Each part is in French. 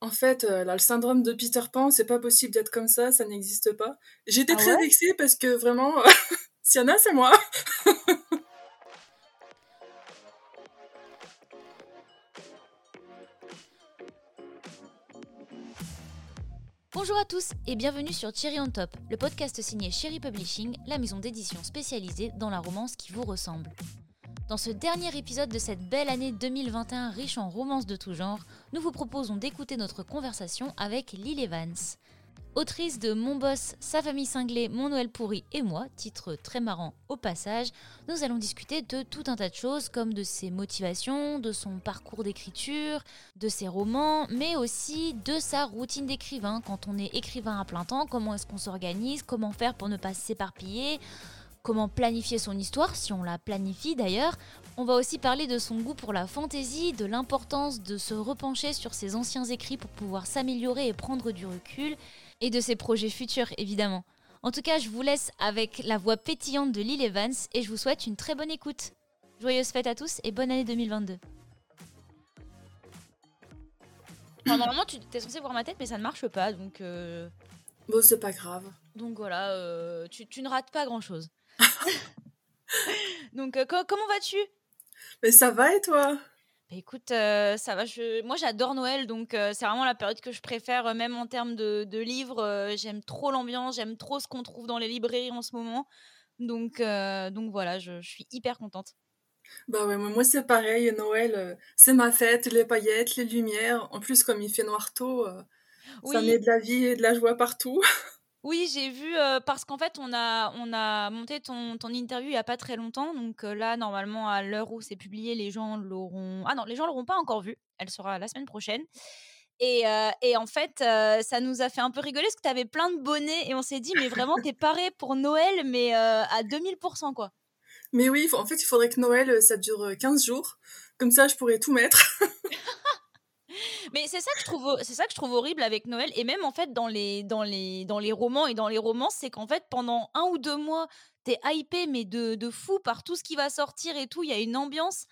En fait, euh, là, le syndrome de Peter Pan, c'est pas possible d'être comme ça, ça n'existe pas. J'étais Ah très ouais vexée parce que vraiment, s'il y en a, c'est moi. Bonjour à tous et bienvenue sur Cherry on Top, le podcast signé Cherry Publishing, la maison d'édition spécialisée dans la romance qui vous ressemble. Dans ce dernier épisode de cette belle année 2021 riche en romances de tout genre, nous vous proposons d'écouter notre conversation avec Lily Evans. Autrice de Mon boss, Sa famille cinglée, Mon Noël pourri et moi, titre très marrant au passage, nous allons discuter de tout un tas de choses comme de ses motivations, de son parcours d'écriture, de ses romans, mais aussi de sa routine d'écrivain. Quand on est écrivain à plein temps, comment est-ce qu'on s'organise, comment faire pour ne pas s'éparpiller, comment planifier son histoire, si on la planifie d'ailleurs. On va aussi parler de son goût pour la fantaisie, de l'importance de se repencher sur ses anciens écrits pour pouvoir s'améliorer et prendre du recul, et de ses projets futurs évidemment. En tout cas, je vous laisse avec la voix pétillante de Lil Evans et je vous souhaite une très bonne écoute. Joyeuses fêtes à tous et bonne année 2022. Enfin, normalement, tu es censé voir ma tête, mais ça ne marche pas, donc, euh, Bon, c'est pas grave. donc voilà, euh, tu, tu ne rates pas grand-chose. donc, euh, co- comment vas-tu? Mais ça va et toi? Bah, écoute, euh, ça va. Je... Moi, j'adore Noël, donc euh, c'est vraiment la période que je préfère, euh, même en termes de, de livres. j'aime trop l'ambiance, j'aime trop ce qu'on trouve dans les librairies en ce moment. Donc, donc voilà, je, je suis hyper contente. Bah ouais, moi c'est pareil, Noël, c'est ma fête, les paillettes, les lumières. En plus, comme il fait noir tôt, ça met de la vie et de la joie partout. oui, j'ai vu euh, parce qu'en fait, on a, on a monté ton, ton interview il y a pas très longtemps. Donc euh, là, normalement, à l'heure où c'est publié, les gens l'auront. Ah non, les gens l'auront pas encore vue. Elle sera la semaine prochaine. Et, euh, et en fait, ça nous a fait un peu rigoler parce que tu avais plein de bonnets et on s'est dit, mais vraiment, t'es paré pour Noël, mais à 2000%, quoi. Mais oui, en fait, il faudrait que Noël, ça dure euh, 15 jours. Comme ça, je pourrais tout mettre. Mais c'est ça que je trouve, c'est ça que je trouve horrible avec Noël et même en fait dans les, dans les, dans les romans et dans les romances, c'est qu'en fait pendant un ou deux mois, t'es hypé mais de, de fou par tout ce qui va sortir et tout. Il y a une ambiance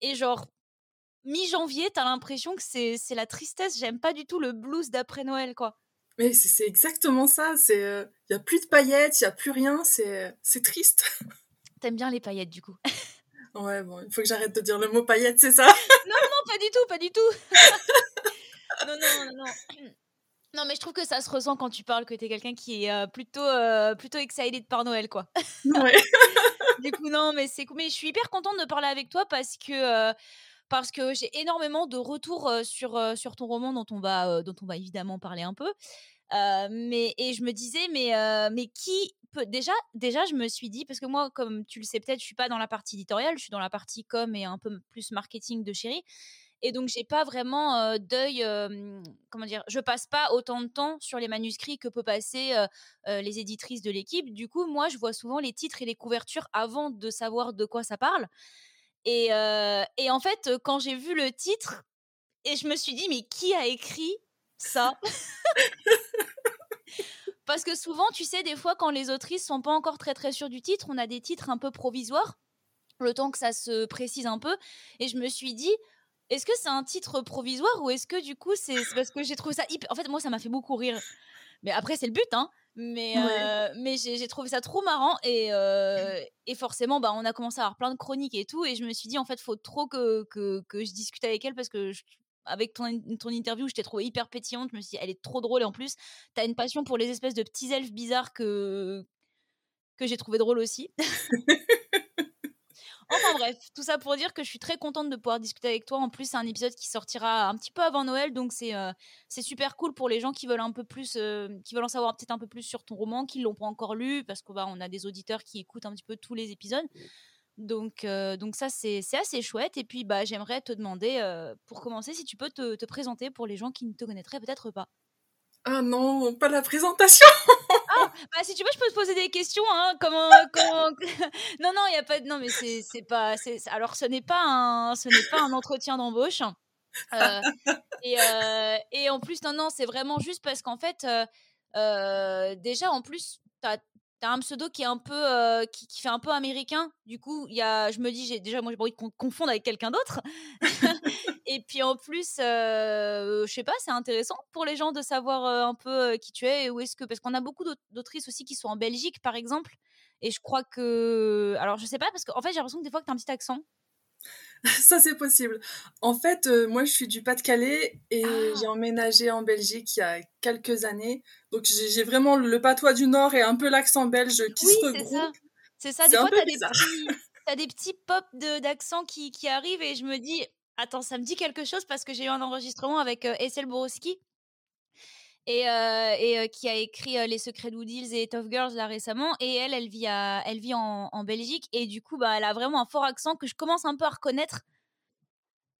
et genre mi-janvier, t'as l'impression que c'est, c'est la tristesse. J'aime pas du tout le blues d'après Noël, quoi. Mais c'est exactement ça. C'est, euh, il y a plus de paillettes, il y a plus rien. C'est, c'est triste. T'aimes bien les paillettes du coup Ouais, bon, il faut que j'arrête de dire le mot paillettes, c'est ça? Non, pas du tout, pas du tout. non, non, non, non. Non, mais je trouve que ça se ressent quand tu parles que t'es quelqu'un qui est euh, plutôt, euh, plutôt excited par Noël, quoi. Ouais. du coup, non, mais c'est. Mais je suis hyper contente de parler avec toi parce que, euh, parce que j'ai énormément de retours sur, sur ton roman dont on va, dont on va évidemment parler un peu. Euh, mais, et je me disais, mais, euh, mais qui peut. Déjà, déjà, je me suis dit, parce que moi, comme tu le sais peut-être, je suis pas dans la partie éditoriale, je suis dans la partie com et un peu plus marketing de Chéri. Et donc, j'ai pas vraiment euh, d'œil, euh, comment dire, je passe pas autant de temps sur les manuscrits que peut passer les éditrices de l'équipe. Du coup, moi, je vois souvent les titres et les couvertures avant de savoir de quoi ça parle. Et, et en fait, quand j'ai vu le titre, et je me suis dit, mais qui a écrit ça? Parce que souvent, tu sais, des fois, quand les autrices sont pas encore très très sûres du titre, on a des titres un peu provisoires, le temps que ça se précise un peu. Et je me suis dit, est-ce que c'est un titre provisoire ou est-ce que du coup, c'est parce que j'ai trouvé ça hyper. En fait, moi, ça m'a fait beaucoup rire. Mais après, c'est le but, hein. Mais, Ouais. euh, mais j'ai j'ai trouvé ça trop marrant et, euh, et forcément, bah, on a commencé à avoir plein de chroniques et tout. Et je me suis dit, en fait, faut trop que, que, que je discute avec elle parce que je- avec ton, ton interview, je t'ai trouvé hyper pétillante. Je me suis dit, elle est trop drôle et en plus, t'as une passion pour les espèces de petits elfes bizarres que, que j'ai trouvé drôle aussi. Enfin bref, tout ça pour dire que je suis très contente de pouvoir discuter avec toi. En plus, c'est un épisode qui sortira un petit peu avant Noël, donc c'est euh, c'est super cool pour les gens qui veulent un peu plus, euh, qui veulent en savoir peut-être un peu plus sur ton roman, qui l'ont pas encore lu, parce qu'on on a des auditeurs qui écoutent un petit peu tous les épisodes. Donc, euh, donc ça, c'est assez chouette. Et puis, bah, j'aimerais te demander, euh, pour commencer, si tu peux te, te présenter pour les gens qui ne te connaîtraient peut-être pas. Ah non, pas la présentation. Bah, si tu veux, je peux te poser des questions. Hein, comment, comment... non, non, il y a pas. de- Non, mais c'est pas. Alors, ce n'est pas un, ce pas un entretien d'embauche. Euh, et, et en plus, non, non, c'est vraiment juste parce qu'en fait, déjà, en plus, t'as t'as un pseudo qui est un peu euh, qui, fait un peu américain. Du coup il y a je me dis j'ai déjà moi j'ai pas envie de confondre avec quelqu'un d'autre. Et puis en plus euh, je sais pas c'est intéressant pour les gens de savoir euh, un peu qui tu es et où est-ce que parce qu'on a beaucoup d'autrices aussi qui sont en Belgique par exemple. Et je crois que alors je sais pas parce qu'en fait j'ai l'impression que des fois que t'as un petit accent ça c'est possible. En fait, moi je suis du Pas-de-Calais et ah! j'ai emménagé en Belgique il y a quelques années. Donc j'ai vraiment le patois du Nord et un peu l'accent belge qui se regroupent. C'est ça. Ça. Des fois, t'as des, petits, as des petits pop d'accent qui, qui arrivent et je me dis, attends, ça me dit quelque chose parce que j'ai eu un enregistrement avec euh, Essel Borowski et, euh, et euh, qui a écrit Les Secrets d'Oodles et Tough Girls là récemment. Et elle, elle vit, à, elle vit en, en, Belgique et du coup, bah, elle a vraiment un fort accent que je commence un peu à reconnaître.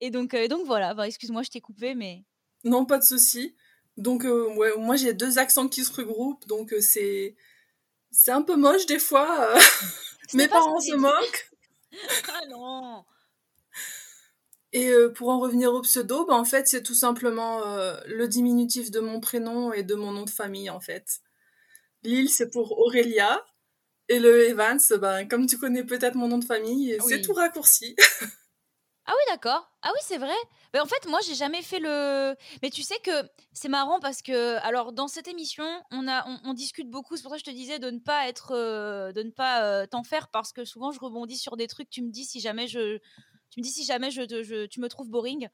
Et donc, donc voilà, excuse-moi, je t'ai coupé, mais. Non, pas de souci. Donc, ouais, moi j'ai deux accents qui se regroupent, donc c'est c'est un peu moche des fois. Mes parents se moquent. ah non et pour en revenir au pseudo, bah, en fait, c'est tout simplement le diminutif de mon prénom et de mon nom de famille, en fait. Lille, c'est pour Aurélia. Et le Evans, ben, comme tu connais peut-être mon nom de famille, c'est tout raccourci. ah oui, d'accord. Ah oui, c'est vrai. Mais en fait, moi, j'ai jamais fait le. Mais tu sais que c'est marrant parce que, alors, dans cette émission, on a, on, discute beaucoup. C'est pour ça que je te disais de ne pas être, de ne pas t'en faire parce que souvent, je rebondis sur des trucs. Tu me dis si jamais je, tu me dis si jamais je, tu me trouves boring.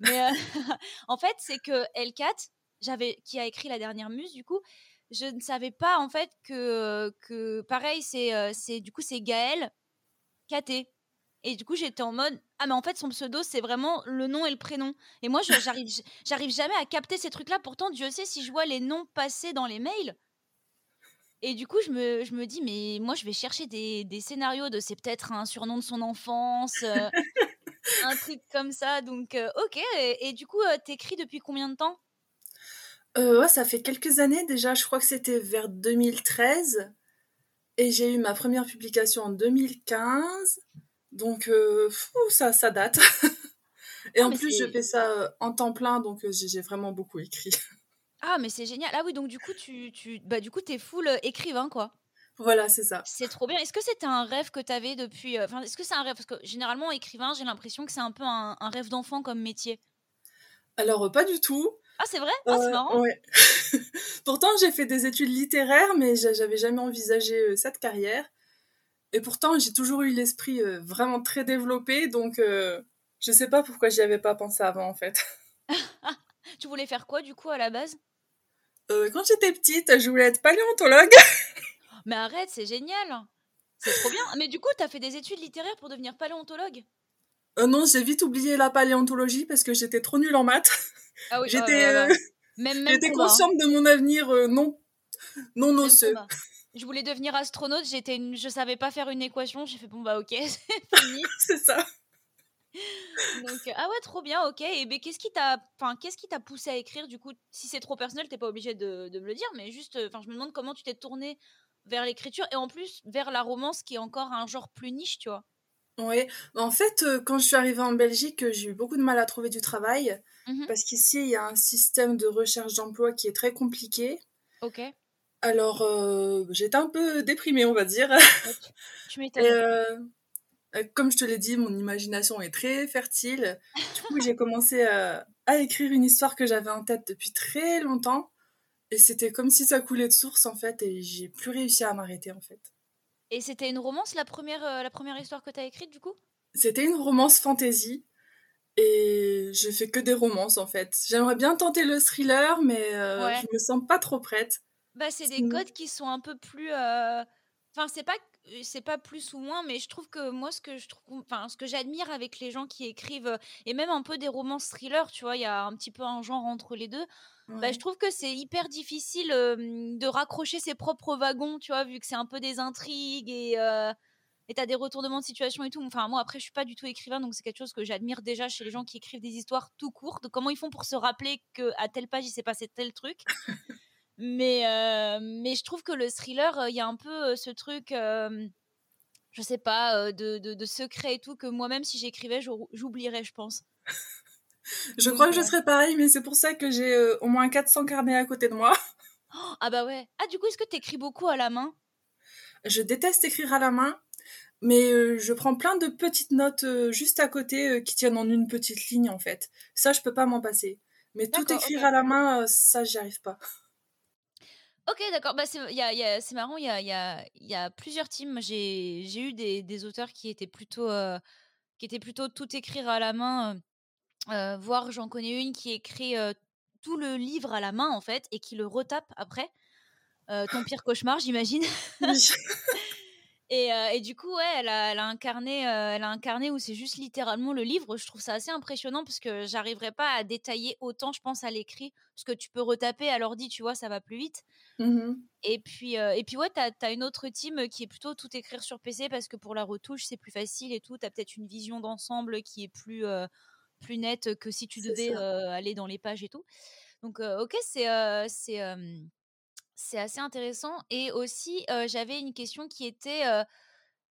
Mais euh, en fait, c'est que L4, j'avais, qui a écrit la dernière muse, du coup, je ne savais pas en fait que, que pareil, c'est, euh, c'est du coup c'est Gaël KT. Et du coup, j'étais en mode ah mais en fait son pseudo c'est vraiment le nom et le prénom. Et moi, j'arrive j'arrive jamais à capter ces trucs-là. Pourtant, Dieu sait si je vois les noms passer dans les mails. Et du coup, je me, je me dis, mais moi, je vais chercher des, des scénarios de c'est peut-être un surnom de son enfance, euh, un truc comme ça. Donc, euh, ok. Et, du coup, euh, t'écris depuis combien de temps? Ouais, Ça fait quelques années déjà. Je crois que c'était vers 2013. Et j'ai eu ma première publication en 2015. Donc, ça, ça date. et ah, en plus, je fais ça en temps plein. Donc, j'ai vraiment beaucoup écrit. Ah, mais c'est génial. Ah oui, donc du coup, tu, tu, bah, du coup, t'es full euh, écrivain, quoi. Voilà, c'est ça. C'est trop bien. Est-ce que c'était un rêve que tu avais depuis. Euh, enfin, est-ce que c'est un rêve? Parce que généralement, écrivain, j'ai l'impression que c'est un peu un, rêve d'enfant comme métier. Alors, pas du tout. Ah, c'est vrai? Ah, c'est euh, marrant. Ouais. pourtant, j'ai fait des études littéraires, mais j'avais jamais envisagé cette carrière. Et pourtant, j'ai toujours eu l'esprit vraiment très développé, donc je sais pas pourquoi j'y avais pas pensé avant, en fait. tu voulais faire quoi, du coup, à la base? Euh, quand j'étais petite, je voulais être paléontologue. Mais arrête, c'est génial. C'est trop bien. Mais du coup, t'as fait des études littéraires pour devenir paléontologue? Euh, Non, j'ai vite oublié la paléontologie parce que j'étais trop nulle en maths. Ah oui, j'étais euh, même, j'étais consciente de mon avenir non non osseux. Je voulais devenir astronaute, j'étais une... je savais pas faire une équation, j'ai fait bon bah OK, c'est fini. c'est ça. Donc, ah ouais, trop bien, ok. Et ben, qu'est-ce qui t'a, enfin, qu'est-ce qui t'a poussé à écrire du coup? Si c'est trop personnel, t'es pas obligé de, de, me le dire, mais juste, enfin, je me demande comment tu t'es tourné vers l'écriture et en plus vers la romance qui est encore un genre plus niche, tu vois? Oui, en fait, quand je suis arrivée en Belgique, j'ai eu beaucoup de mal à trouver du travail mmh parce qu'ici, il y a un système de recherche d'emploi qui est très compliqué. Ok. Alors, j'étais un peu déprimée, on va dire. tu m'étonnes. Euh, comme je te l'ai dit, mon imagination est très fertile. Du coup, j'ai commencé à, écrire une histoire que j'avais en tête depuis très longtemps. Et c'était comme si ça coulait de source, en fait, et j'ai plus réussi à m'arrêter, en fait. Et c'était une romance, la première, euh, la première histoire que tu as écrite, du coup? C'était une romance fantasy. Et je fais que des romances, en fait. J'aimerais bien tenter le thriller, mais euh, je me sens pas trop prête. Bah, c'est des codes qui sont un peu plus... Enfin, c'est pas c'est pas plus ou moins, mais je trouve que moi, ce que je trouve, enfin, ce que j'admire avec les gens qui écrivent, et même un peu des romans thrillers, tu vois, il y a un petit peu un genre entre les deux. Bah, je trouve que c'est hyper difficile de raccrocher ses propres wagons, tu vois, vu que c'est un peu des intrigues et et t'as des retournements de situation et tout. Enfin, moi, après, je suis pas du tout écrivain, donc c'est quelque chose que j'admire déjà chez les gens qui écrivent des histoires tout courtes. Comment ils font pour se rappeler que à telle page il s'est passé tel truc. Mais, euh, mais je trouve que le thriller, euh, il y a un peu euh, ce truc, je sais pas, de, de, secret et tout, que moi-même, si j'écrivais, j'oublierais, je pense. je crois que je serais pareil, mais c'est pour ça que j'ai au moins 400 carnets à côté de moi. ah bah ouais. Ah, du coup, est-ce que tu écris beaucoup à la main? Je déteste écrire à la main, mais je prends plein de petites notes juste à côté qui tiennent en une petite ligne en fait. Ça, je peux pas m'en passer. Mais tout écrire à la main, ça, j'y arrive pas. Ok, d'accord. Bah, c'est marrant, il y a, y, a, y a, plusieurs teams. J'ai eu des, des, auteurs qui étaient plutôt, qui étaient plutôt tout écrire à la main, voire j'en connais une qui écrit tout le livre à la main, en fait, et qui le retape après. ton pire cauchemar, j'imagine. Et, et, du coup, ouais, elle a, elle a incarné, elle a incarné où c'est juste littéralement le livre. Je trouve ça assez impressionnant parce que j'arriverais pas à détailler autant, je pense, à l'écrit. Parce que tu peux retaper à l'ordi, tu vois, ça va plus vite. Mmh et puis, et puis ouais, t'as as une autre team qui est plutôt tout écrire sur PC parce que pour la retouche, c'est plus facile et tout. T'as peut-être une vision d'ensemble qui est plus, plus nette que si tu devais aller dans les pages et tout. Donc, ok, c'est c'est c'est assez intéressant. Et aussi, j'avais une question qui était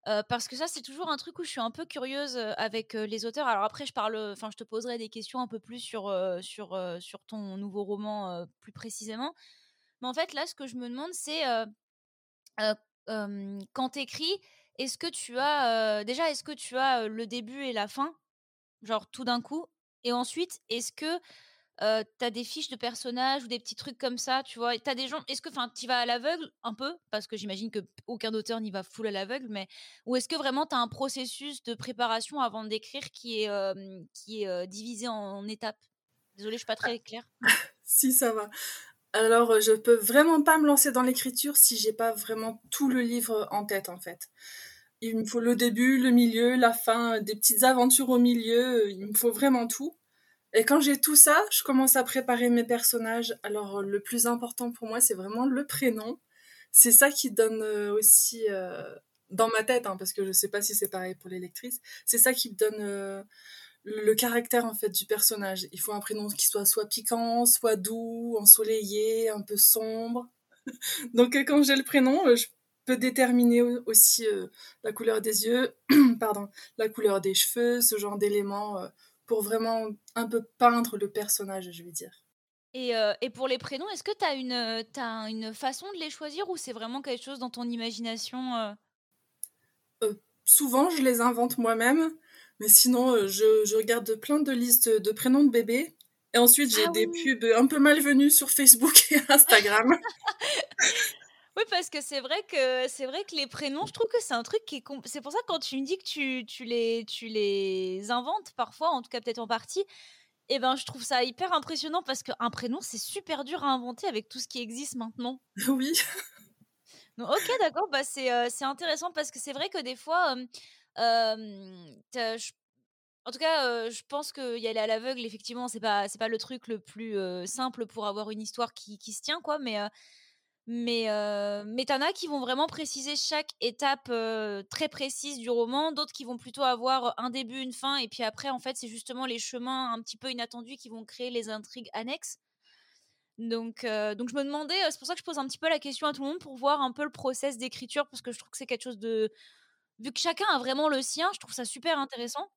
parce que ça, c'est toujours un truc où je suis un peu curieuse avec les auteurs. Alors après, je parle, enfin, je te poserai des questions un peu plus sur sur sur ton nouveau roman plus précisément. Mais en fait, là, ce que je me demande, c'est quand tu écris, est-ce que tu as déjà, est-ce que tu as le début et la fin, genre tout d'un coup, et ensuite, est-ce que euh, t'as des fiches de personnages ou des petits trucs comme ça, tu vois? T'as des gens. Est-ce que, enfin, tu vas à l'aveugle un peu? Parce que j'imagine que aucun auteur n'y va full à l'aveugle, mais ou est-ce que vraiment t'as un processus de préparation avant d'écrire qui est qui est divisé en, étapes? Désolée, je suis pas très claire. si ça va. Alors, je peux vraiment pas me lancer dans l'écriture si j'ai pas vraiment tout le livre en tête, en fait. Il me faut le début, le milieu, la fin, des petites aventures au milieu. Il me faut vraiment tout. Et quand j'ai tout ça, je commence à préparer mes personnages. Alors le plus important pour moi, c'est vraiment le prénom. C'est ça qui donne euh, aussi euh, dans ma tête, hein, parce que je sais pas si c'est pareil pour les lectrices. C'est ça qui donne euh, le caractère en fait du personnage. Il faut un prénom qui soit soit piquant, soit doux, ensoleillé, un peu sombre. Donc quand j'ai le prénom, je peux déterminer aussi la couleur des yeux, pardon, la couleur des cheveux, ce genre d'éléments pour vraiment un peu peindre le personnage, je vais dire. Et, euh, et pour les prénoms, est-ce que tu as une, as une façon de les choisir ou c'est vraiment quelque chose dans ton imagination euh? Euh, Souvent, je les invente moi-même, mais sinon, je, je, regarde plein de listes de prénoms de bébés. Et ensuite, j'ai ah des pubs un peu malvenues sur Facebook et Instagram. Oui, parce que c'est vrai que c'est vrai que les prénoms, je trouve que c'est un truc qui est c'est pour ça que quand tu me dis que tu, tu les tu les inventes parfois, en tout cas peut-être en partie, eh ben je trouve ça hyper impressionnant parce qu'un prénom c'est super dur à inventer avec tout ce qui existe maintenant. Oui. ok, d'accord, bah c'est c'est intéressant parce que c'est vrai que des fois, en tout cas, je pense que y aller à l'aveugle, effectivement, c'est pas c'est pas le truc le plus simple pour avoir une histoire qui, qui se tient, quoi. Mais mais, euh, mais t'en as qui vont vraiment préciser chaque étape très précise du roman, d'autres qui vont plutôt avoir un début, une fin, et puis après, en fait, c'est justement les chemins un petit peu inattendus qui vont créer les intrigues annexes. Donc, donc je me demandais, c'est pour ça que je pose un petit peu la question à tout le monde pour voir un peu le process d'écriture, parce que je trouve que c'est quelque chose de. Vu que chacun a vraiment le sien, je trouve ça super intéressant.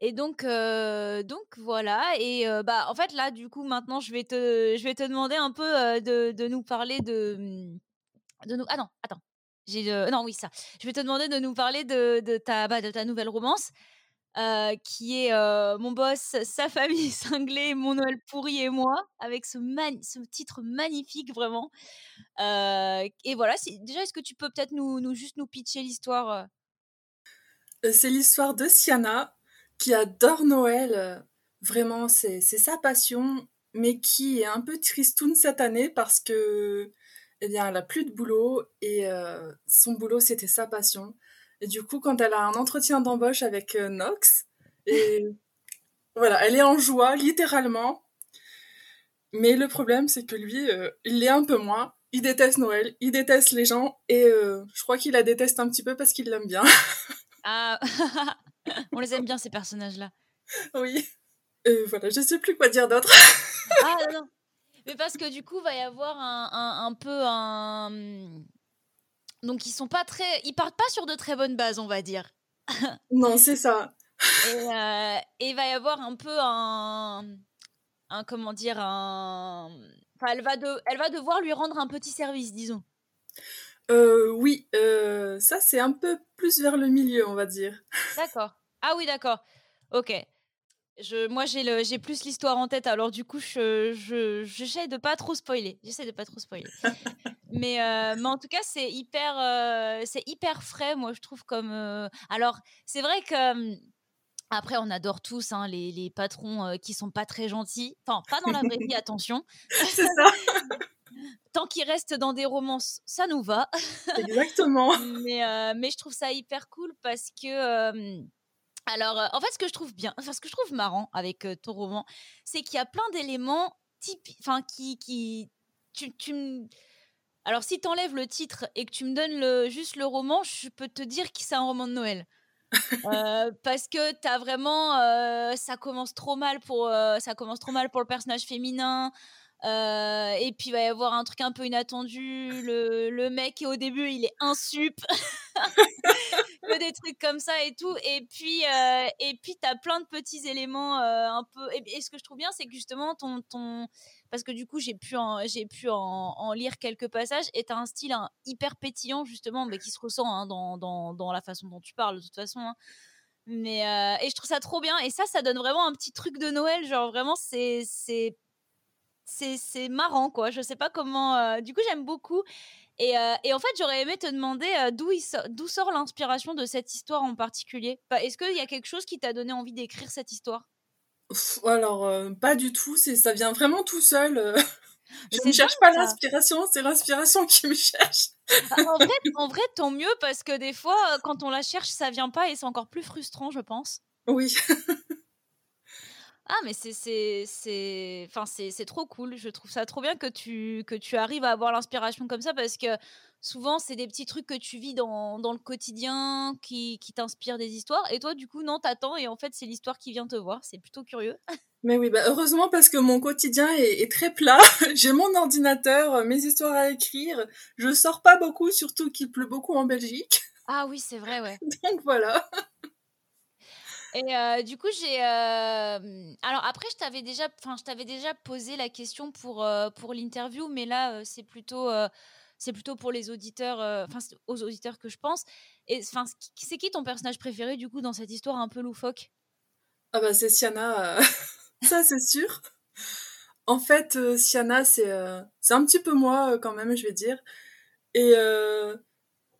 Et donc, donc voilà. Et bah, en fait, là, du coup, maintenant, je vais te, je vais te demander un peu de, de, nous parler de, mmh, de nous. Ah non, attends. J'ai non, oui, ça. Je vais te demander de nous parler de, ta, bah, de ta nouvelle romance, qui est Mon boss, sa famille cinglée, mon Noël pourri et moi, avec ce, ce titre magnifique, vraiment. et voilà. Déjà, est-ce que tu peux peut-être nous, nous, juste nous pitcher l'histoire C'est l'histoire de Siana, qui adore Noël. Euh, vraiment, c'est sa passion, mais qui est un peu tristoun cette année parce que, eh bien, elle a plus de boulot et euh, son boulot c'était sa passion. Et du coup, quand elle a un entretien d'embauche avec euh, Nox, et voilà, elle est en joie littéralement. Mais le problème, c'est que lui, il l'est un peu moins. Il déteste Noël, il déteste les gens, et je crois qu'il la déteste un petit peu parce qu'il l'aime bien. ah, On les aime bien, ces personnages-là. Oui. Euh, voilà, je sais plus quoi dire d'autre. ah non, Mais parce que du coup, va y avoir un, un, peu un. Donc, ils sont pas très. Ils partent pas sur de très bonnes bases, on va dire. non, c'est ça. Euh, et, il va y avoir un peu un. un comment dire Un. Enfin, elle va, de, elle va devoir lui rendre un petit service, disons. euh, Oui, euh, ça c'est un peu plus vers le milieu, on va dire. D'accord. Ah oui, d'accord. Ok. Je, moi, j'ai, j'ai plus l'histoire en tête, alors du coup, je, je, j'essaie de pas trop spoiler. J'essaie de pas trop spoiler. mais, euh, mais en tout cas, c'est hyper, euh, c'est hyper frais, moi, je trouve. comme euh, Alors, c'est vrai que. Après, on adore tous hein, les, les, patrons qui sont pas très gentils. Enfin, pas dans la vraie vie, attention. C'est ça. Tant qu'ils restent dans des romances, ça nous va. Exactement. mais, mais je trouve ça hyper cool parce que alors, euh, en fait, ce que je trouve bien, enfin, ce que je trouve marrant avec euh, ton roman, c'est qu'il y a plein d'éléments typiques, enfin, qui, qui, tu, tu alors, si tu enlèves le titre et que tu me donnes juste le roman, je peux te dire que c'est un roman de Noël. Euh, parce que t'as vraiment, ça commence trop mal pour, ça commence trop mal pour le personnage féminin. Et puis il va y avoir un truc un peu inattendu. Le, le mec au début il est insup. des trucs comme ça et tout. Et puis, euh, et puis t'as plein de petits éléments euh, un peu. Et, ce que je trouve bien, c'est que justement, ton, ton. Parce que du coup, j'ai pu, en, j'ai pu en, lire quelques passages et t'as un style hyper pétillant, justement, mais qui se ressent hein, dans, dans, dans, la façon dont tu parles, de toute façon. Hein. Mais, euh, et je trouve ça trop bien. Et ça, ça donne vraiment un petit truc de Noël. Genre, vraiment, c'est c'est marrant quoi je sais pas comment du coup j'aime beaucoup euh, et, en fait, j'aurais aimé te demander euh, d'où sort l'inspiration de cette histoire en particulier? Est-ce qu'il y a quelque chose qui t'a donné envie d'écrire cette histoire? Alors, euh, pas du tout. Ça vient vraiment tout seul. Je ne cherche pas l'inspiration, c'est l'inspiration qui me cherche. Ah, en, vrai, en vrai, tant mieux parce que des fois, quand on la cherche, ça vient pas et c'est encore plus frustrant, je pense. Oui. Ah, mais c'est c'est enfin c'est trop cool. Je trouve ça trop bien que tu que tu arrives à avoir l'inspiration comme ça parce que souvent c'est des petits trucs que tu vis dans, dans le quotidien qui, qui t'inspirent des histoires et toi du coup non t'attends et en fait c'est l'histoire qui vient te voir. C'est plutôt curieux. Mais oui, bah heureusement parce que mon quotidien est, est très plat. J'ai mon ordinateur, mes histoires à écrire. Je sors pas beaucoup, surtout qu'il pleut beaucoup en Belgique. Ah oui, c'est vrai, ouais. Donc voilà. Et euh, du coup, j'ai. Euh, alors après, je t'avais déjà, enfin, je t'avais déjà posé la question pour euh, pour l'interview, mais là, c'est plutôt c'est plutôt pour les auditeurs, enfin aux auditeurs que je pense. Et enfin, c'est qui ton personnage préféré du coup dans cette histoire un peu loufoque? Ah bah c'est Siana, ça c'est sûr. En fait, Siana, c'est c'est un petit peu moi quand même, je vais dire. Et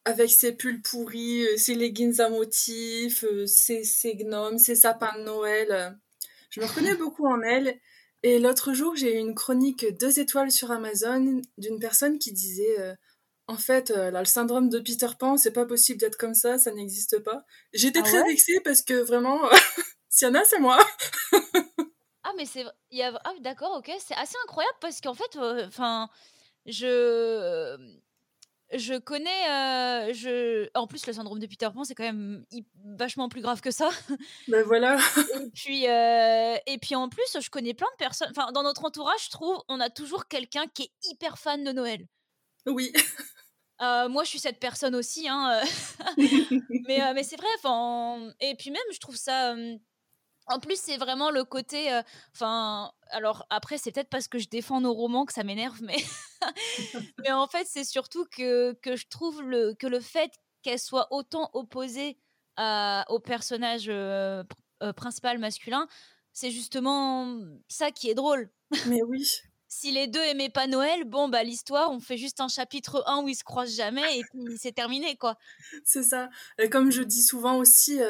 avec ses pulls pourris, euh, ses leggings à motifs, euh, ses, ses gnomes, ses sapins de Noël. Je me reconnais beaucoup en elle. Et l'autre jour, j'ai eu une chronique deux étoiles sur Amazon d'une personne qui disait euh, En fait, là, le syndrome de Peter Pan, c'est pas possible d'être comme ça, ça n'existe pas. J'étais ah très vexée parce que vraiment, Siana, c'est moi. ah, mais c'est. Ah, d'accord, ok. C'est assez incroyable parce qu'en fait, enfin, je je connais, euh, je... en plus le syndrome de Peter Pan c'est quand même vachement plus grave que ça. Ben voilà. et puis euh, et puis en plus je connais plein de personnes. Enfin dans notre entourage je trouve on a toujours quelqu'un qui est hyper fan de Noël. Oui. Euh, moi je suis cette personne aussi hein. mais mais c'est vrai. Et puis même je trouve ça en plus, c'est vraiment le côté. Euh, enfin, alors après, c'est peut-être parce que je défends nos romans que ça m'énerve, mais, mais en fait, c'est surtout que, que je trouve le, que le fait qu'elle soit autant opposée au personnage euh, euh, principal masculin, c'est justement ça qui est drôle. Mais oui. si les deux aimaient pas Noël, bon, bah l'histoire, on fait juste un chapitre 1 où ils se croisent jamais et puis c'est terminé, quoi. C'est ça. Et comme je dis souvent aussi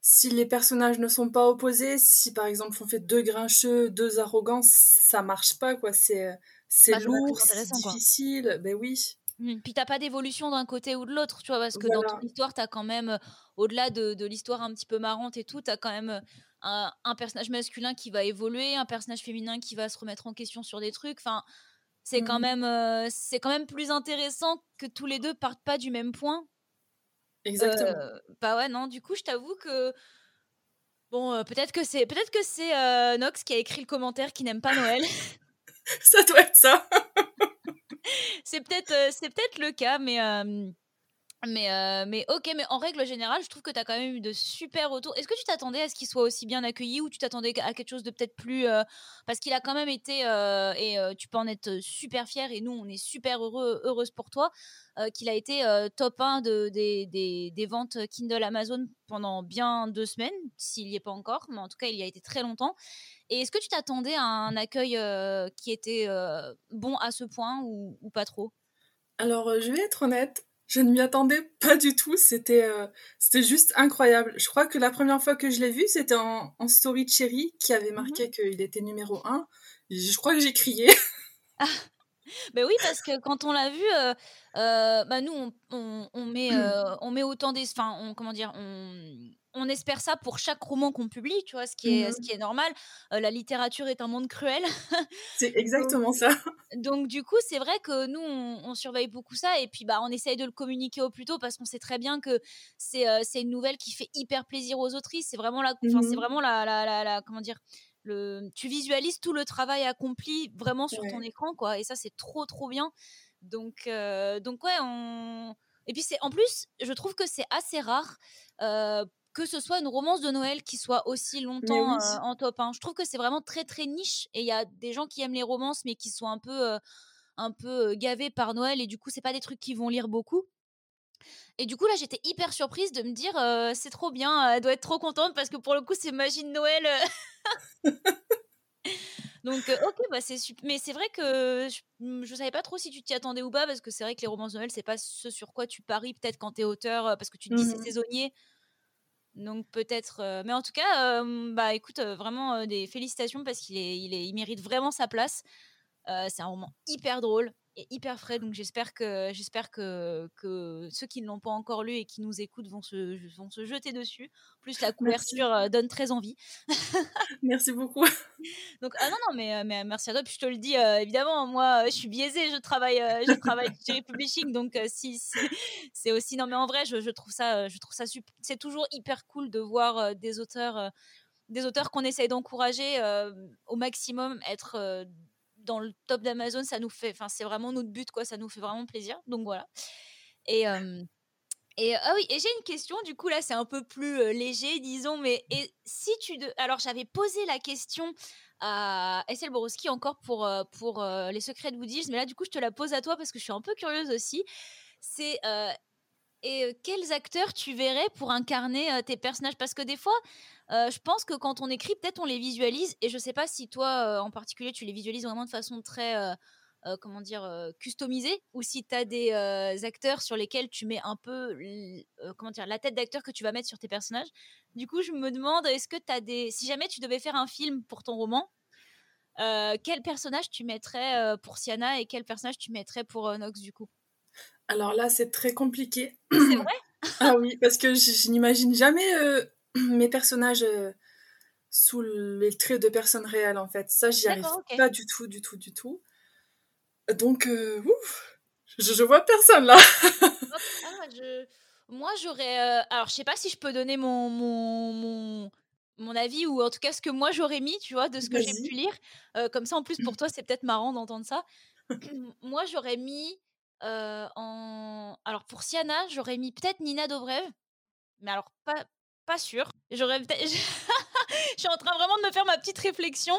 si les personnages ne sont pas opposés, si par exemple on fait deux grincheux, deux arrogants, ça marche pas quoi. C'est c'est bah, lourd, c'est difficile. Ben oui. Mmh. Puis t'as pas d'évolution d'un côté ou de l'autre, tu vois, parce que dans ton histoire, t'as quand même, euh, au-delà de, de l'histoire un petit peu marrante et tout, t'as quand même euh, un, un, personnage masculin qui va évoluer, un personnage féminin qui va se remettre en question sur des trucs. Enfin, c'est quand mmh. même, euh, c'est quand même plus intéressant que tous les deux partent pas du même point Exactement. bah ouais, non, du coup, je t'avoue que. Bon, peut-être que c'est peut-être que c'est Nox qui a écrit le commentaire qui n'aime pas Noël. ça doit être ça. c'est peut-être c'est peut-être le cas, mais Mais, euh, mais ok, mais en règle générale, je trouve que tu as quand même eu de super retours. Est-ce que tu t'attendais à ce qu'il soit aussi bien accueilli ou tu t'attendais à quelque chose de peut-être plus. euh, parce qu'il a quand même été, euh, et tu peux en être super fier, et nous, on est super heureux, heureuse pour toi, qu'il a été top 1 de, des, des, des ventes Kindle Amazon pendant bien deux semaines, s'il n'y est pas encore, mais en tout cas, il y a été très longtemps. Et est-ce que tu t'attendais à un accueil qui était bon à ce point ou, pas trop? Alors, je vais être honnête, je ne m'y attendais pas du tout. C'était euh, c'était juste incroyable. Je crois que la première fois que je l'ai vu, c'était en, en story de Cherry qui avait marqué qu'il était numéro 1. Je crois que j'ai crié. Ben oui, parce que quand on l'a vu, euh, euh, bah nous, on, on, on met, on met autant des... Enfin, on, comment dire on, on espère ça pour chaque roman qu'on publie, tu vois, ce qui est, ce Mhm. qui est normal. Euh, la littérature est un monde cruel. C'est Donc, exactement ça. donc du coup, c'est vrai que nous, on, on surveille beaucoup ça et puis bah, on essaye de le communiquer au plus tôt parce qu'on sait très bien que c'est euh, une nouvelle qui fait hyper plaisir aux autrices. C'est vraiment la, c'est Mhm. vraiment la, la, la, la- comment dire, le, tu visualises tout le travail accompli vraiment sur ton écran, quoi. Et ça, c'est trop, trop bien. Donc, euh, donc ouais, on... Et puis c'est en plus, je trouve que c'est assez rare euh, que ce soit une romance de Noël qui soit aussi longtemps oui. euh, en top 1. Je trouve que c'est vraiment très très niche et il y a des gens qui aiment les romances mais qui sont un peu euh, un peu gavés par Noël et du coup c'est pas des trucs qu'ils vont lire beaucoup. Et du coup là j'étais hyper surprise de me dire euh, c'est trop bien, elle doit être trop contente parce que pour le coup c'est magie de Noël. Donc euh, ok bah c'est super. Mais c'est vrai que je, mm, je savais pas trop si tu t'y attendais ou pas parce que c'est vrai que les romances de Noël c'est pas ce sur quoi tu paries peut-être quand t'es auteur parce que tu te dis c'est Mhm. saisonnier. Donc peut-être, euh, mais en tout cas, euh, bah écoute, euh, vraiment des félicitations parce qu'il est, il mérite vraiment sa place. C'est un roman hyper drôle et hyper frais, donc j'espère que, j'espère que, que ceux qui ne l'ont pas encore lu et qui nous écoutent vont se, vont se jeter dessus. Plus, la couverture euh, donne très envie. Merci beaucoup. Donc ah non non mais, euh, mais merci à toi. Puis je te le dis euh, évidemment, moi je suis biaisée, je travaille, euh, je travaille chez Publishing, donc euh, si, si- c'est aussi non mais en vrai je, je trouve ça, je trouve ça super. C'est toujours hyper cool de voir des auteurs, des auteurs qu'on essaye d'encourager au maximum être dans le top d'Amazon. Ça nous fait, enfin c'est vraiment notre but quoi, ça nous fait vraiment plaisir. Donc voilà. Et euh, et ah oui, et j'ai une question, du coup là c'est un peu plus euh, léger, disons, mais et si tu... De... Alors j'avais posé la question à Estelle Borowski encore pour, euh, pour les secrets de Woodies, mais là du coup je te la pose à toi parce que je suis un peu curieuse aussi. C'est... et quels acteurs tu verrais pour incarner tes personnages? Parce que des fois, euh, je pense que quand on écrit, peut-être on les visualise, et je sais pas si toi euh, en particulier tu les visualises vraiment de façon très... euh, comment dire, euh, customisé, ou si tu as des acteurs sur lesquels tu mets un peu comment dire, la tête d'acteur que tu vas mettre sur tes personnages. Du coup, je me demande, est-ce que tu as des. Si jamais tu devais faire un film pour ton roman, quel personnage tu mettrais pour Siana et quel personnage tu mettrais pour Nox du coup? Alors là, c'est très compliqué. C'est vrai? Ah oui, parce que je, je n'imagine jamais mes personnages euh, sous les traits de personnes réelles, en fait. Ça, j'y arrive pas du tout, du tout, du tout. Donc, euh, ouf, je, je vois personne là. Hop, ah, je- Moi, j'aurais. euh, Alors, je sais pas si je peux donner mon, mon, mon, mon avis ou en tout cas ce que moi j'aurais mis, tu vois, de ce que j'ai pu lire. Euh, comme ça, en plus, pour toi, c'est peut-être marrant d'entendre ça. moi, j'aurais mis. en... Alors, pour Siana, j'aurais mis peut-être Nina Dobrev, mais alors, pas, pas sûr. J'aurais peut-être. je suis en train vraiment de me faire ma petite réflexion.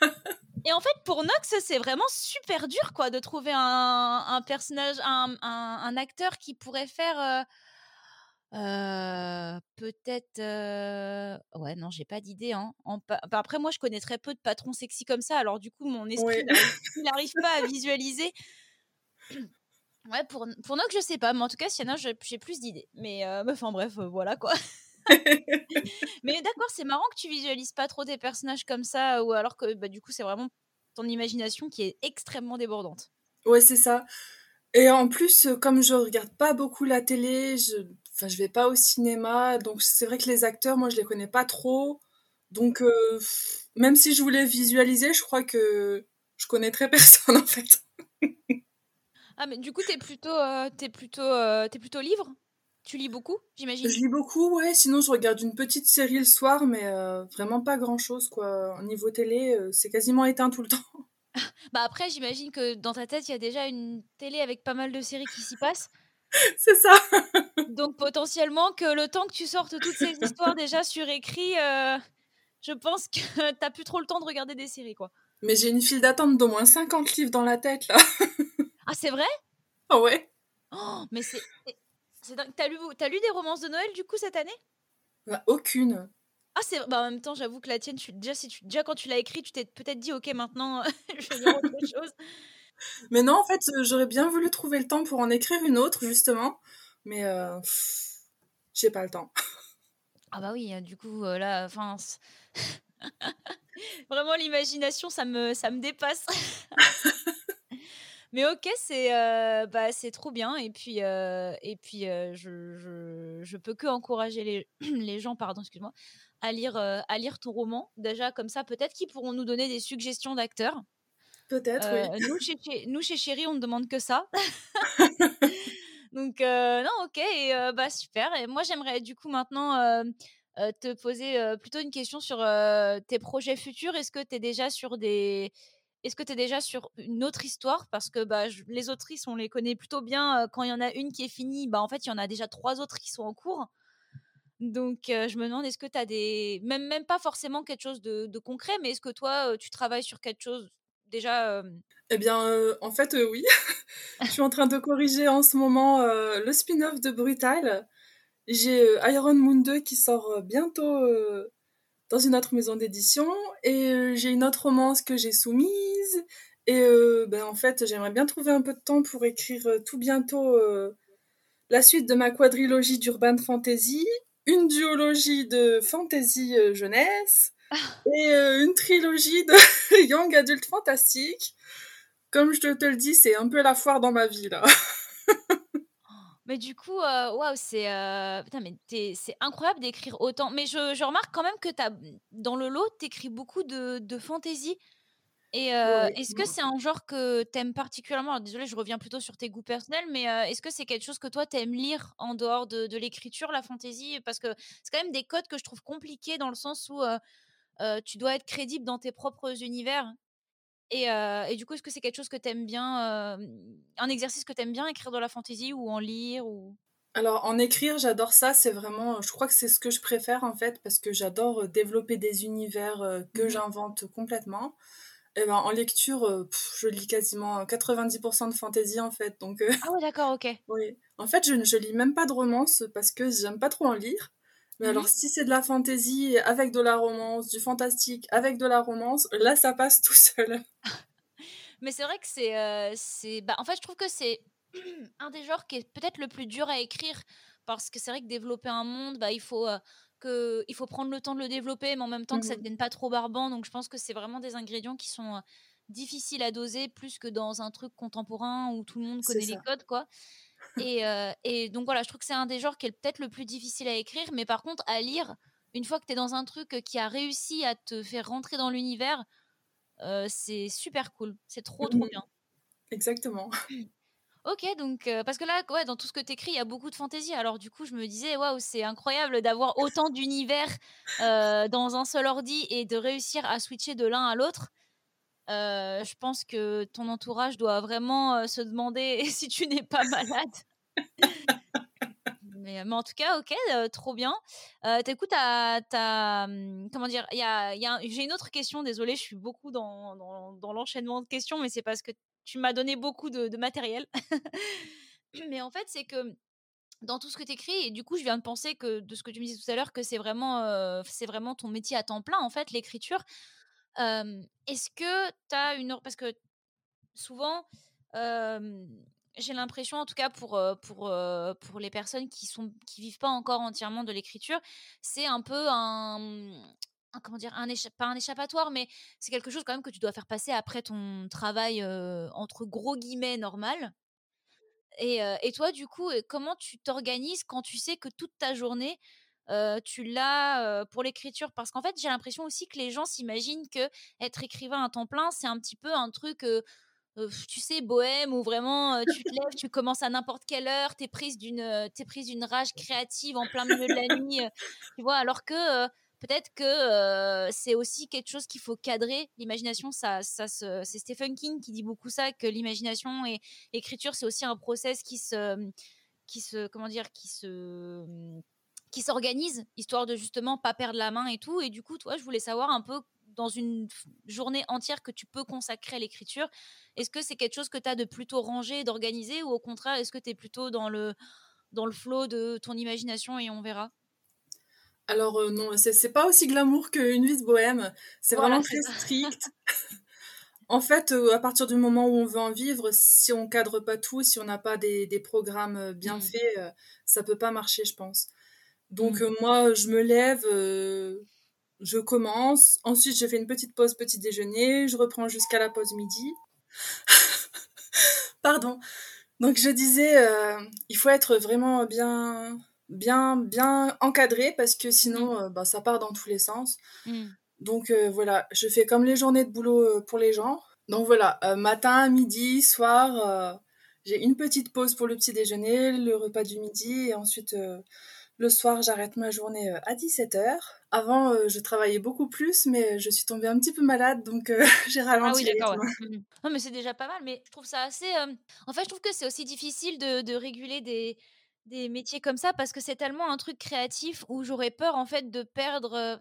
Et en fait, pour Nox, c'est vraiment super dur, quoi, de trouver un, un personnage, un, un, un acteur qui pourrait faire. euh, euh, peut-être. euh, Ouais, non, j'ai pas d'idée. Hein. En après, moi, je connais très peu de patrons sexy comme ça, alors du coup, mon esprit n'arrive- n'arrive pas à visualiser. Ouais, pour, pour Nox, je sais pas, mais en tout cas, Sienna, j'ai j'ai plus d'idées. Mais euh, enfin, bref, voilà quoi. Mais d'accord, c'est marrant que tu visualises pas trop tes personnages comme ça, ou alors que bah, du coup, c'est vraiment ton imagination qui est extrêmement débordante. ouais, c'est ça. Et en plus, euh, comme je regarde pas beaucoup la télé, je, enfin, je vais pas au cinéma, donc c'est vrai que les acteurs, moi, je les connais pas trop. Donc, euh, même si je voulais visualiser, je crois que je connaîtrais personne en fait. Ah, mais du coup, t'es plutôt, euh, t'es plutôt, euh, t'es plutôt livre? Tu lis beaucoup, j'imagine? Je lis beaucoup, ouais. Sinon, je regarde une petite série le soir, mais euh, vraiment pas grand-chose, quoi. Au niveau télé, euh, c'est quasiment éteint tout le temps. Bah après, j'imagine que dans ta tête, il y a déjà une télé avec pas mal de séries qui s'y passent. c'est ça. Donc potentiellement que le temps que tu sortes toutes ces histoires déjà sur écrit, euh, je pense que t'as plus trop le temps de regarder des séries, quoi. Mais j'ai une file d'attente d'au moins 50 livres dans la tête, là. ah, c'est vrai? Ah ouais oh, Mais c'est... T'as lu, as lu des romances de Noël, du coup, cette année? Bah, Aucune. Ah, c'est bah, en même temps, j'avoue que la tienne, tu, déjà, si tu, déjà quand tu l'as écrit, tu t'es peut-être dit, ok, maintenant, je vais lire autre chose. Mais non, en fait, j'aurais bien voulu trouver le temps pour en écrire une autre, justement. Mais euh, j'ai pas le temps. Ah bah oui, du coup, euh, là, enfin... Vraiment, l'imagination, ça me, ça me dépasse. Mais ok, c'est euh, bah, c'est trop bien. Et puis, euh, et puis euh, je, je, je, peux que encourager les, les gens pardon, excuse-moi, à, lire, à lire ton roman. Déjà, comme ça, peut-être qu'ils pourront nous donner des suggestions d'acteurs. Peut-être, oui. Nous chez, nous, chez Chéri, on ne demande que ça. Donc, non, ok, et, bah, super. Et moi, j'aimerais du coup maintenant te poser plutôt une question sur tes projets futurs. Est-ce que tu es déjà sur des. Est-ce que tu es déjà sur une autre histoire? Parce que bah, les autrices, on les connaît plutôt bien. Quand il y en a une qui est finie, bah, en fait, il y en a déjà trois autres qui sont en cours. Donc, je me demande, est-ce que tu as des. Même, même pas forcément quelque chose de concret, mais est-ce que toi, tu travailles sur quelque chose déjà Eh bien, en fait, oui. Je suis en train de corriger en ce moment le spin-off de Brutal. J'ai Iron Moon 2 qui sort bientôt dans une autre maison d'édition et j'ai une autre romance que j'ai soumise et ben en fait j'aimerais bien trouver un peu de temps pour écrire tout bientôt la suite de ma quadrilogie d'urban fantasy, une duologie de fantasy jeunesse ah. et une trilogie de young adult fantastique. Comme je te le dis, c'est un peu la foire dans ma vie là. Mais du coup, waouh, c'est mais c'est incroyable d'écrire autant. Mais je, je, remarque quand même que as, dans le lot, tu écris beaucoup de, de fantasy. Et est-ce que c'est un genre que tu aimes particulièrement? Alors, désolé, je reviens plutôt sur tes goûts personnels, mais est-ce que c'est quelque chose que toi tu aimes lire en dehors de, de l'écriture, la fantasy Parce que c'est quand même des codes que je trouve compliqués dans le sens où tu dois être crédible dans tes propres univers. Et, et, du coup, est-ce que c'est quelque chose que tu aimes bien, un exercice que tu aimes bien, écrire de la fantaisie ou en lire ou... Alors, en écrire, j'adore ça. C'est vraiment, je crois que c'est ce que je préfère en fait, parce que j'adore développer des univers que mmh j'invente complètement. Et ben, en lecture, je lis quasiment 90% de fantaisie en fait. Donc, ah ouais, d'accord, ok. oui. En fait, je ne lis même pas de romance parce que j'aime pas trop en lire. Mais alors, si c'est de la fantaisie avec de la romance, du fantastique avec de la romance, là, ça passe tout seul. Mais c'est vrai que c'est. Euh, c'est bah, en fait, je trouve que c'est un des genres qui est peut-être le plus dur à écrire. Parce que c'est vrai que développer un monde, bah, il, faut, euh, que, il faut prendre le temps de le développer, mais en même temps que ça ne mmh devienne pas trop barbant. Donc, je pense que c'est vraiment des ingrédients qui sont. Euh, difficiles à doser plus que dans un truc contemporain où tout le monde connaît les codes quoi et, et, donc voilà, je trouve que c'est un des genres qui est peut-être le plus difficile à écrire, mais par contre, à lire, une fois que tu es dans un truc qui a réussi à te faire rentrer dans l'univers, c'est super cool. C'est trop, trop mmh bien. Exactement. Ok, donc parce que là, ouais, dans tout ce que tu écris, il y a beaucoup de fantaisie. Alors du coup, je me disais, waouh, c'est incroyable d'avoir autant d'univers dans un seul ordi et de réussir à switcher de l'un à l'autre. Euh, je pense que ton entourage doit vraiment euh, se demander si tu n'es pas malade. mais, en tout cas, ok, euh, trop bien. T'écoutes, hum, comment dire, y a, j'ai une autre question, désolée, je suis beaucoup dans, l'enchaînement de questions, mais c'est parce que tu m'as donné beaucoup de, de matériel. mais en fait, c'est que dans tout ce que tu écris, et du coup, je viens de penser que de ce que tu me disais tout à l'heure, que c'est vraiment, c'est vraiment ton métier à temps plein, en fait, l'écriture. Est-ce que tu as une... Parce que souvent, j'ai l'impression, en tout cas pour, pour, pour les personnes qui sont qui vivent pas encore entièrement de l'écriture, c'est un peu un, comment dire un pas un échappatoire mais c'est quelque chose quand même que tu dois faire passer après ton travail entre gros guillemets normal. Et, et, toi du coup comment tu t'organises quand tu sais que toute ta journée tu l'as pour l'écriture? Parce qu'en fait j'ai l'impression aussi que les gens s'imaginent que être écrivain à temps plein c'est un petit peu un truc tu sais bohème où vraiment tu te lèves tu commences à n'importe quelle heure t'es prise d'une t'es prise d'une rage créative en plein milieu de la nuit tu vois? Alors que peut-être que c'est aussi quelque chose qu'il faut cadrer. L'imagination ça, ça c'est Stephen King qui dit beaucoup ça que l'imagination et l'écriture c'est aussi un process qui se qui se, comment dire, qui se, qui s'organisent, histoire de justement pas perdre la main et tout. Et du coup, toi, je voulais savoir un peu dans une journée entière que tu peux consacrer à l'écriture, est-ce que c'est quelque chose que tu as de plutôt rangé, d'organisé, ou au contraire, est-ce que tu es plutôt dans le, dans le flot de ton imagination et on verra? Alors euh, non, c'est pas aussi glamour qu'une vie de bohème. C'est vraiment très strict. en fait, euh, à partir du moment où on veut en vivre, si on cadre pas tout, si on n'a pas des, des, programmes euh, bien mmh. faits, ça peut pas marcher, je pense. Donc mmh. moi, je me lève, je commence. Ensuite, je fais une petite pause petit déjeuner. Je reprends jusqu'à la pause midi. Pardon. Donc je disais, il faut être vraiment bien bien, bien encadré parce que sinon, mmh. euh, bah, ça part dans tous les sens. Mmh. Donc euh, voilà, je fais comme les journées de boulot euh, pour les gens. Donc voilà, matin, midi, soir, j'ai une petite pause pour le petit déjeuner, le repas du midi et ensuite le soir, j'arrête ma journée à 17h. Avant, je travaillais beaucoup plus, mais je suis tombée un petit peu malade, donc j'ai ralenti. Ah oui, d'accord. Mmh non, mais c'est déjà pas mal, mais je trouve ça assez. En fait, je trouve que c'est aussi difficile de, de réguler des, des métiers comme ça parce que c'est tellement un truc créatif où j'aurais peur en fait de perdre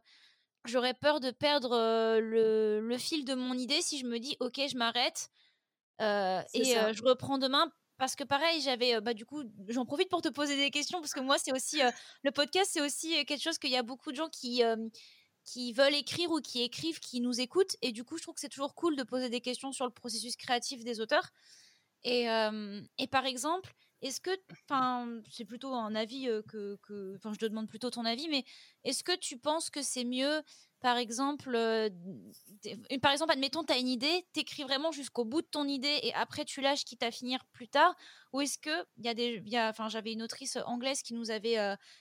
j'aurais peur de perdre le, le, fil de mon idée si je me dis ok je m'arrête et je reprends demain parce que pareil j'avais bah du coup j'en profite pour te poser des questions parce que moi c'est aussi le podcast c'est aussi quelque chose qu'il y a beaucoup de gens qui qui veulent écrire ou qui écrivent qui nous écoutent et du coup je trouve que c'est toujours cool de poser des questions sur le processus créatif des auteurs et, et par exemple est-ce que, enfin, c'est plutôt un avis que, enfin, je te demande plutôt ton avis, mais est-ce que tu penses que c'est mieux, par exemple, par exemple, admettons, tu as une idée, t'écris vraiment jusqu'au bout de ton idée et après tu lâches quitte à finir plus tard, ou est-ce que il y a des, enfin, j'avais une autrice anglaise qui nous avait,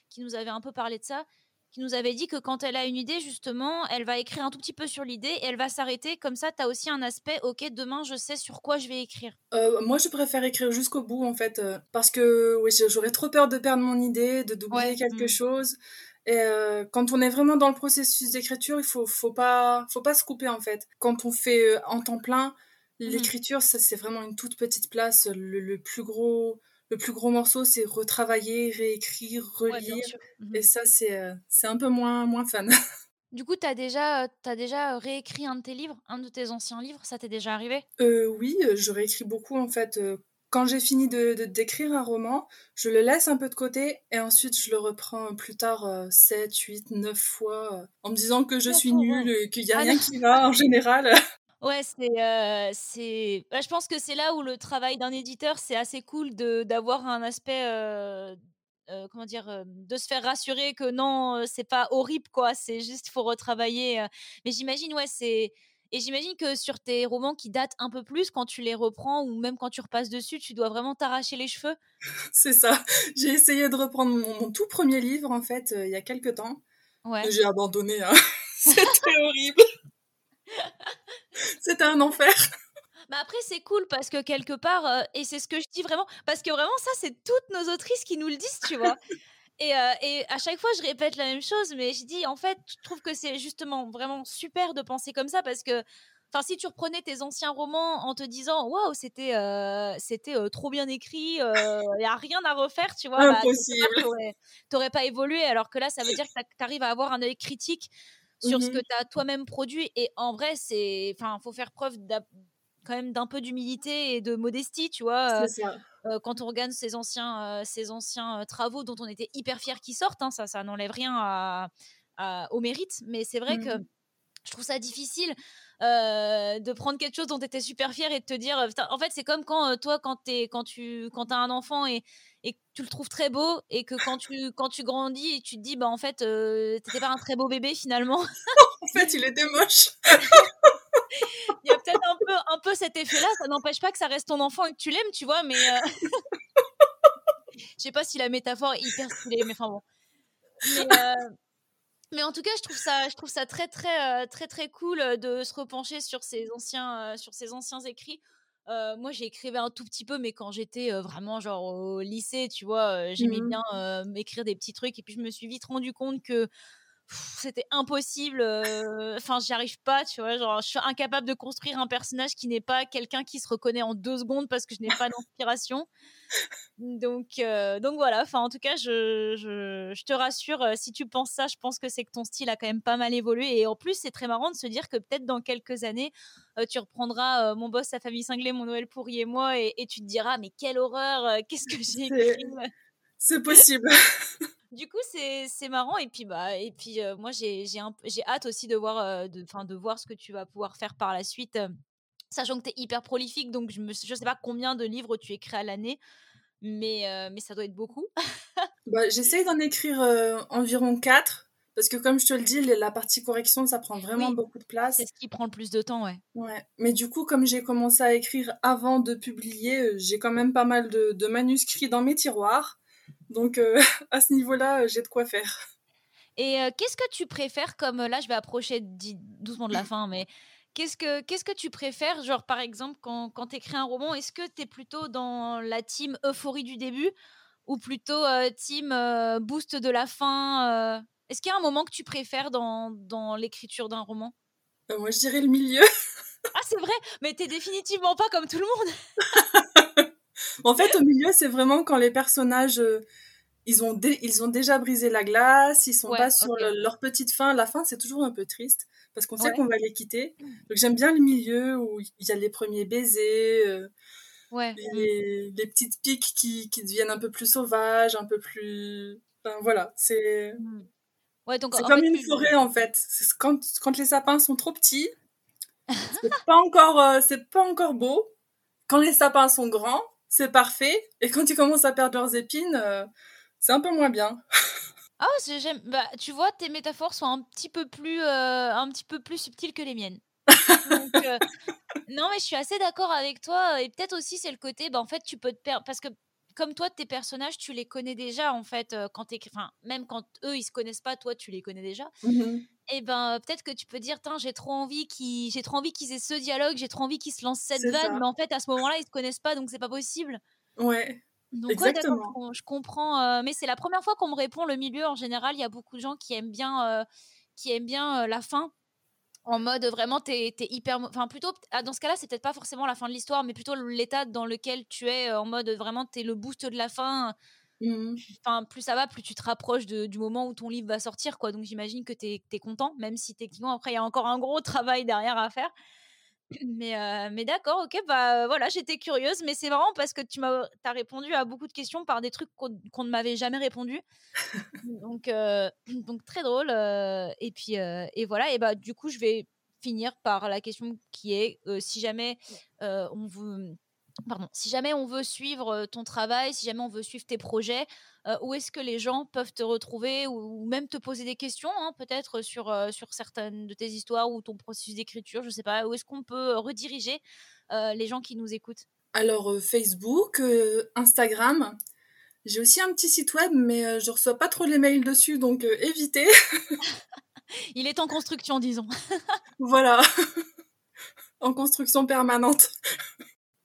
qui nous avait un peu parlé de ça, qui nous avait dit que quand elle a une idée, justement, elle va écrire un tout petit peu sur l'idée et elle va s'arrêter. Comme ça, tu as aussi un aspect, ok, demain, je sais sur quoi je vais écrire. Euh, moi, je préfère écrire jusqu'au bout, en fait, euh, parce que oui, j'aurais trop peur de perdre mon idée, de d'oublier quelque mm. chose. Et euh, quand on est vraiment dans le processus d'écriture, il faut, faut pas, faut pas se couper, en fait. Quand on fait en temps plein, mm. l'écriture, c'est vraiment une toute petite place. le plus gros le plus gros morceau, c'est retravailler, réécrire, relire. Mmh et ça, c'est euh, c'est un peu moins, moins fun. Du coup, tu as déjà, as déjà réécrit un de tes livres, un de tes anciens livres? Ça t'est déjà arrivé? Euh, Oui, euh, je réécris beaucoup en fait. Quand j'ai fini de d'écrire un roman, je le laisse un peu de côté et ensuite je le reprends plus tard 7, 8, 9 fois en me disant que je suis nulle, qu'il n'y a ah rien qui va en général. Ouais, c'est, c'est bah, je pense que c'est là où le travail d'un éditeur, c'est assez cool de d'avoir un aspect, comment dire? de se faire rassurer que non, c'est pas horrible, quoi. C'est juste, il faut retravailler, mais j'imagine, ouais, c'est et j'imagine que sur tes romans qui datent un peu plus, quand tu les reprends ou même quand tu repasses dessus, tu dois vraiment t'arracher les cheveux? C'est ça. J'ai essayé de reprendre mon tout premier livre, en fait, il y a quelque temps. Ouais. J'ai abandonné, hein. C'était horrible. C'était un enfer. Mais après, c'est cool parce que quelque part, euh, et c'est ce que je dis vraiment, parce que vraiment, ça, c'est toutes nos autrices qui nous le disent, tu vois. Et, euh, et, à chaque fois, je répète la même chose, mais je dis, en fait, je trouve que c'est justement vraiment super de penser comme ça parce que, enfin, si tu reprenais tes anciens romans en te disant, waouh, c'était euh, c'était trop bien écrit, il n'y a rien à refaire, tu vois, bah, Impossible. Bah, t'aurais pas évolué, alors que là, ça veut dire que tu arrives à avoir un œil critique sur ce mmh que tu as toi-même produit. Et en vrai, c'est, enfin, faut faire preuve quand même d'un peu d'humilité et de modestie, tu vois. Euh, quand on regarde ces anciens, ces anciens travaux dont on était hyper fiers qu'ils sortent, hein, ça, ça n'enlève rien à, au mérite. Mais c'est vrai que mmh je trouve ça difficile de prendre quelque chose dont tu étais super fier et de te dire. en fait, c'est comme quand toi, quand, quand tu quand as un enfant et et que tu le trouves très beau et que quand tu, quand tu grandis et tu te dis, bah en fait, euh, t'étais pas un très beau bébé finalement. en fait, il était moche. il y a peut-être un peu, un peu cet effet-là. Ça n'empêche pas que ça reste ton enfant et que tu l'aimes, tu vois, mais. Euh... Je sais pas si la métaphore est hyper stylée, mais enfin bon. Mais, euh, mais, en tout cas, je trouve ça, je trouve ça très, très, euh, très, très cool de se repencher sur ces anciens, sur ces anciens écrits moi, j'écrivais un tout petit peu, mais quand j'étais vraiment genre au lycée, tu vois, j'aimais mmh bien m'écrire des petits trucs. Et puis, je me suis vite rendu compte que c'était impossible. Enfin, j'y arrive pas, tu vois. Genre, je suis incapable de construire un personnage qui n'est pas quelqu'un qui se reconnaît en deux secondes parce que je n'ai pas d'inspiration. Donc, donc voilà. Enfin, en tout cas, je, je, te rassure. si tu penses ça, je pense que c'est que ton style a quand même pas mal évolué. Et en plus, c'est très marrant de se dire que peut-être dans quelques années, tu reprendras mon boss, sa famille cinglée, mon Noël pourri et moi, et, et tu te diras, mais quelle horreur Qu'est-ce que j'ai écrit C'est possible. du coup, c'est marrant. Et puis, bah, et puis moi, j'ai hâte aussi de voir, de, de voir ce que tu vas pouvoir faire par la suite. Sachant que tu es hyper prolifique, donc je ne je sais pas combien de livres tu écris à l'année, mais, mais ça doit être beaucoup. bah, J'essaye d'en écrire environ 4. Parce que comme je te le dis, la partie correction, ça prend vraiment beaucoup de place. C'est ce qui prend le plus de temps, ouais. Ouais. Mais du coup, comme j'ai commencé à écrire avant de publier, j'ai quand même pas mal de, de manuscrits dans mes tiroirs. Donc euh, à ce niveau-là, euh, j'ai de quoi faire. Et euh, qu'est-ce que tu préfères comme là, je vais approcher doucement de la fin, mais qu'est-ce que qu'est-ce que tu préfères, genre par exemple quand, quand tu écris un roman, est-ce que tu es plutôt dans la team euphorie du début ou plutôt team boost de la fin Est-ce qu'il y a un moment que tu préfères dans, dans l'écriture d'un roman? Moi, je dirais le milieu. ah, c'est vrai, mais t'es définitivement pas comme tout le monde. En fait, au milieu, c'est vraiment quand les personnages, euh, ils, ont ils ont déjà brisé la glace, ils sont pas sur leur petite fin. La fin, c'est toujours un peu triste parce qu'on sait qu'on va les quitter. Donc j'aime bien le milieu où il y a les premiers baisers, euh, ouais. les, les, petites piques qui, qui, deviennent un peu plus sauvages, un peu plus... Enfin, voilà, c'est... Ouais, donc, c'est comme une forêt en fait. Quand, quand les sapins sont trop petits, c'est pas encore, euh, c'est pas encore beau. Quand les sapins sont grands, c'est parfait. Et quand ils commencent à perdre leurs épines, euh, c'est un peu moins bien. ah, j'aime. Bah, tu vois, tes métaphores sont un petit peu plus, euh, un petit peu plus subtiles que les miennes. Euh, non, mais je suis assez d'accord avec toi. Et peut-être aussi, c'est le côté, bah, en fait, tu peux te perdre. Parce que comme toi, tes personnages, tu les connais déjà, en fait, quand enfin, même quand eux, ils se connaissent pas, toi, tu les connais déjà. Mmh et eh ben, peut-être que tu peux dire, j'ai trop envie qu'ils, j'ai trop envie qu'ils aient ce dialogue, j'ai trop envie qu'ils se lancent cette vanne, mais en fait, à ce moment-là, ils se connaissent pas, donc c'est pas possible. Ouais. Donc, Exactement. je comprends. mais c'est la première fois qu'on me répond le milieu. En général, il y a beaucoup de gens qui aiment bien, qui aiment bien la fin en mode vraiment t'es es hyper enfin plutôt ah, dans ce cas-là c'est peut-être pas forcément la fin de l'histoire mais plutôt l'état dans lequel tu es en mode vraiment t'es le boost de la fin. Mmh. enfin plus ça va plus tu te rapproches du moment où ton livre va sortir quoi. Donc j'imagine que t'es es content même si techniquement après il y a encore un gros travail derrière à faire mais, mais d'accord, ok, bah voilà, j'étais curieuse, mais c'est marrant parce que tu m'as as répondu à beaucoup de questions par des trucs qu'on ne m'avait jamais répondu. donc, donc très drôle. et puis, et voilà, et bah du coup, je vais finir par la question qui est si jamais on vous pardon, si jamais on veut suivre ton travail, si jamais on veut suivre tes projets, où est-ce que les gens peuvent te retrouver ou, même te poser des questions, hein, peut-être sur, sur certaines de tes histoires ou ton processus d'écriture, je ne sais pas, où est-ce qu'on peut rediriger les gens qui nous écoutent? Alors Facebook, Instagram. J'ai aussi un petit site web, mais je reçois pas trop les mails dessus, donc évitez. Il est en construction, disons. voilà. en construction permanente.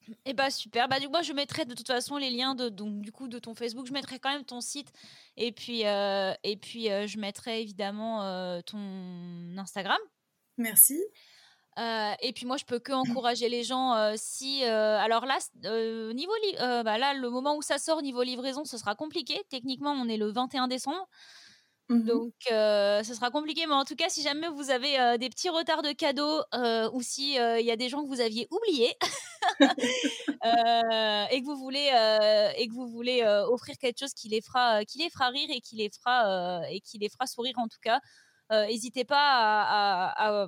Et eh bah super. Bah du coup, moi je mettrai de toute façon les liens de donc du coup de ton Facebook. Je mettrai quand même ton site et puis euh, et puis euh, je mettrai évidemment euh, ton Instagram. Merci. et puis moi je peux que encourager les gens si alors là niveau bah là le moment où ça sort niveau livraison ce sera compliqué. Techniquement on est le 21 décembre. Mmh Donc, ce sera compliqué, mais en tout cas, si jamais vous avez des petits retards de cadeaux ou si il y a des gens que vous aviez oubliés et que vous voulez et que vous voulez offrir quelque chose qui les fera qui les fera rire et qui les fera et qui les fera sourire en tout cas, n'hésitez pas à,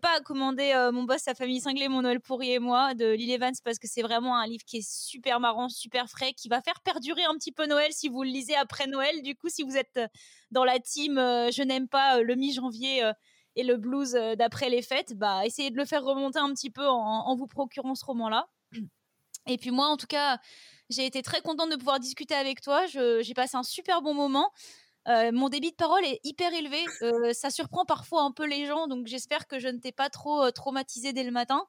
pas à commander mon boss sa famille cinglée mon Noël pourri et moi de Lily Evans parce que c'est vraiment un livre qui est super marrant super frais qui va faire perdurer un petit peu Noël si vous le lisez après Noël. Du coup si vous êtes dans la team je n'aime pas le mi-janvier et le blues d'après les fêtes bah essayez de le faire remonter un petit peu en, vous procurant ce roman là et puis moi en tout cas j'ai été très contente de pouvoir discuter avec toi. J'ai passé un super bon moment euh, mon débit de parole est hyper élevé. Euh, ça surprend parfois un peu les gens, donc j'espère que je ne t'ai pas trop euh, traumatisé dès le matin.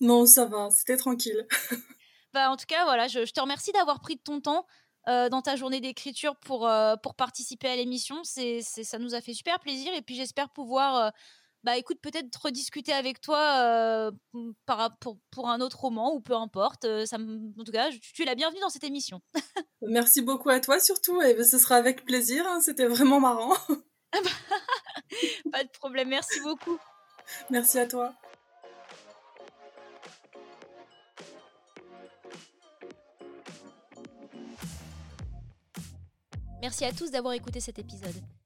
Non, ça va, c'était tranquille. bah, en tout cas, voilà, je, te remercie d'avoir pris de ton temps. dans ta journée d'écriture pour, pour participer à l'émission. C'est, ça nous a fait super plaisir et puis j'espère pouvoir bah écoute, peut-être rediscuter avec toi par, pour, pour, un autre roman ou peu importe. ça en tout cas, tu es la bienvenue dans cette émission. Merci beaucoup à toi surtout et ce sera avec plaisir. Hein, c'était vraiment marrant. Pas de problème, merci beaucoup. Merci à toi. Merci à tous d'avoir écouté cet épisode.